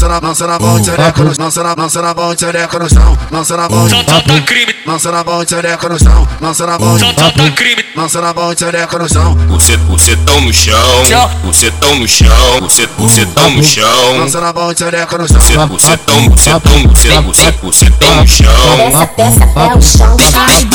lança na, lança na bola, xereca no lança na, lança na bola, xereca no chão, lança na bola, Solta crime, lança na bola, xereca no chão, lança na bola, solta crime. lança na bola, xereca no chão, Você, você tão no chão, você tão no chão, você, você tão no chão. lança na bola, xereca no chão, Você, você tão, você tão, você, você, você tão no chão. Desce, desce até o chão. No chão,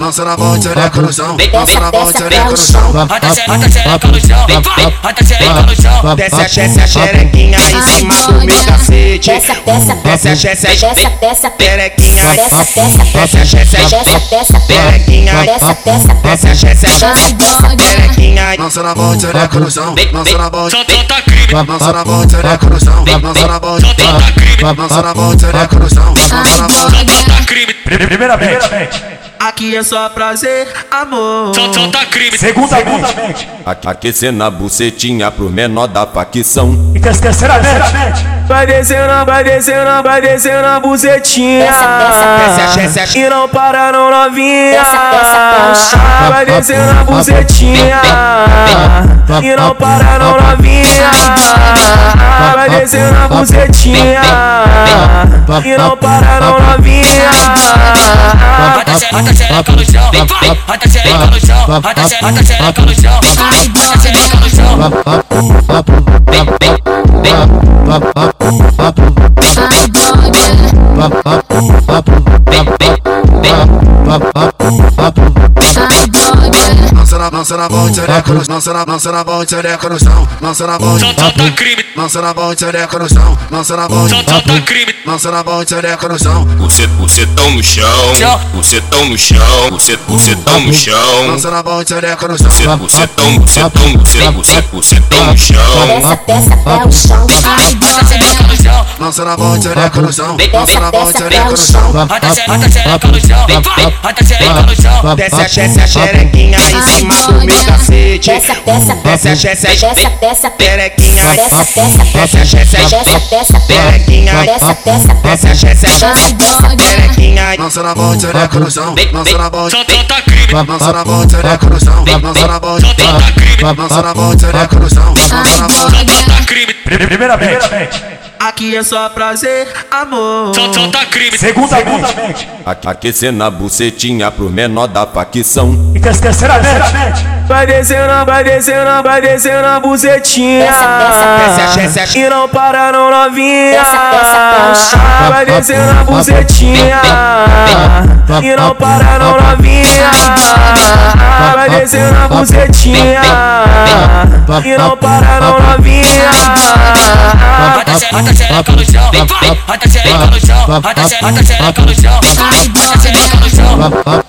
lança na bola, xereca no chão, lança na bola, desce até xereca o no chão. bota xereca no chão. Vem, vai, bota xereca no chão. Desce a, desce a xerequinha em cima do meu cacete. Desce, desce, Desce a, desce a, desce, desce, perequinha. desce, desce, Desce desce desce, desce, perequinha. desce, desce, Desce desce a, perequinha. lança na bola, xereca no chão, lança na bola, Solta crime, lança na bola, xereca no chão, lança na bola, solta crime, lança na bola, xereca no chão, lança na bola, solta crime. Primeiramente, Aqui é só prazer, amor. Solta crime, segundamente Aquecendo a bucetinha pro menor da facção. e terceiramente, Vai descendo, vai descendo, vai descendo a bucetinha. E não para não novinha. Vai descendo a bucetinha. E não para não novinha. Vai descendo a bucetinha. E não para não novinha. Bota xereca no chão. Vem, vai, bota xereca no chão. Bota xereca no chão. Vem, vai, bota xereca no chão. lança na, lança na bola, xereca no, lança na, lança na bola, xereca no chão, lança na bola, Solta crime, lança na bola, xereca no chão, lança na bola, solta crime. lança na bola, xereca no chão, Você, você tão no chão, você tão no chão, você, você tão no chão. lança na bola, xereca no chão, Você, tão, você tão, você, você, você tão no chão. desce, desce até o chão. Bota xereca no chão. lança na bola, xereca no chão, Desce, lança na desce até xereca no chão. chão, Bota bota xereca no chão. Vem, vai, bota xereca no chão. desce a, desce a xerequinha em cima do meu cacete. Desce, desce, Desce a, desce a, desce, desce, perequinha. desce, desce, Desce a, desce a, desce, desce, perequinha. desce, desce, Desce a, desce a, perequinha. lança na bola, xereca no chão, lança na bola, Solta crime, lança na bola, xereca no chão, lança na bola, solta crime, lança na bola, xereca no chão, lança na bola, solta crime. primeiramente, Aqui é só prazer, amor. Solta crime, segundamente Aquecendo a bucetinha pro menor da facção. e terceiramente, Vai descendo, vai descendo, vai descendo a bucetinha. E não para não novinha. Vai descendo a bucetinha. E não para não novinha. Vai descendo a bucetinha. E não para não novinha. bota xe- bota xereca xereca no chão.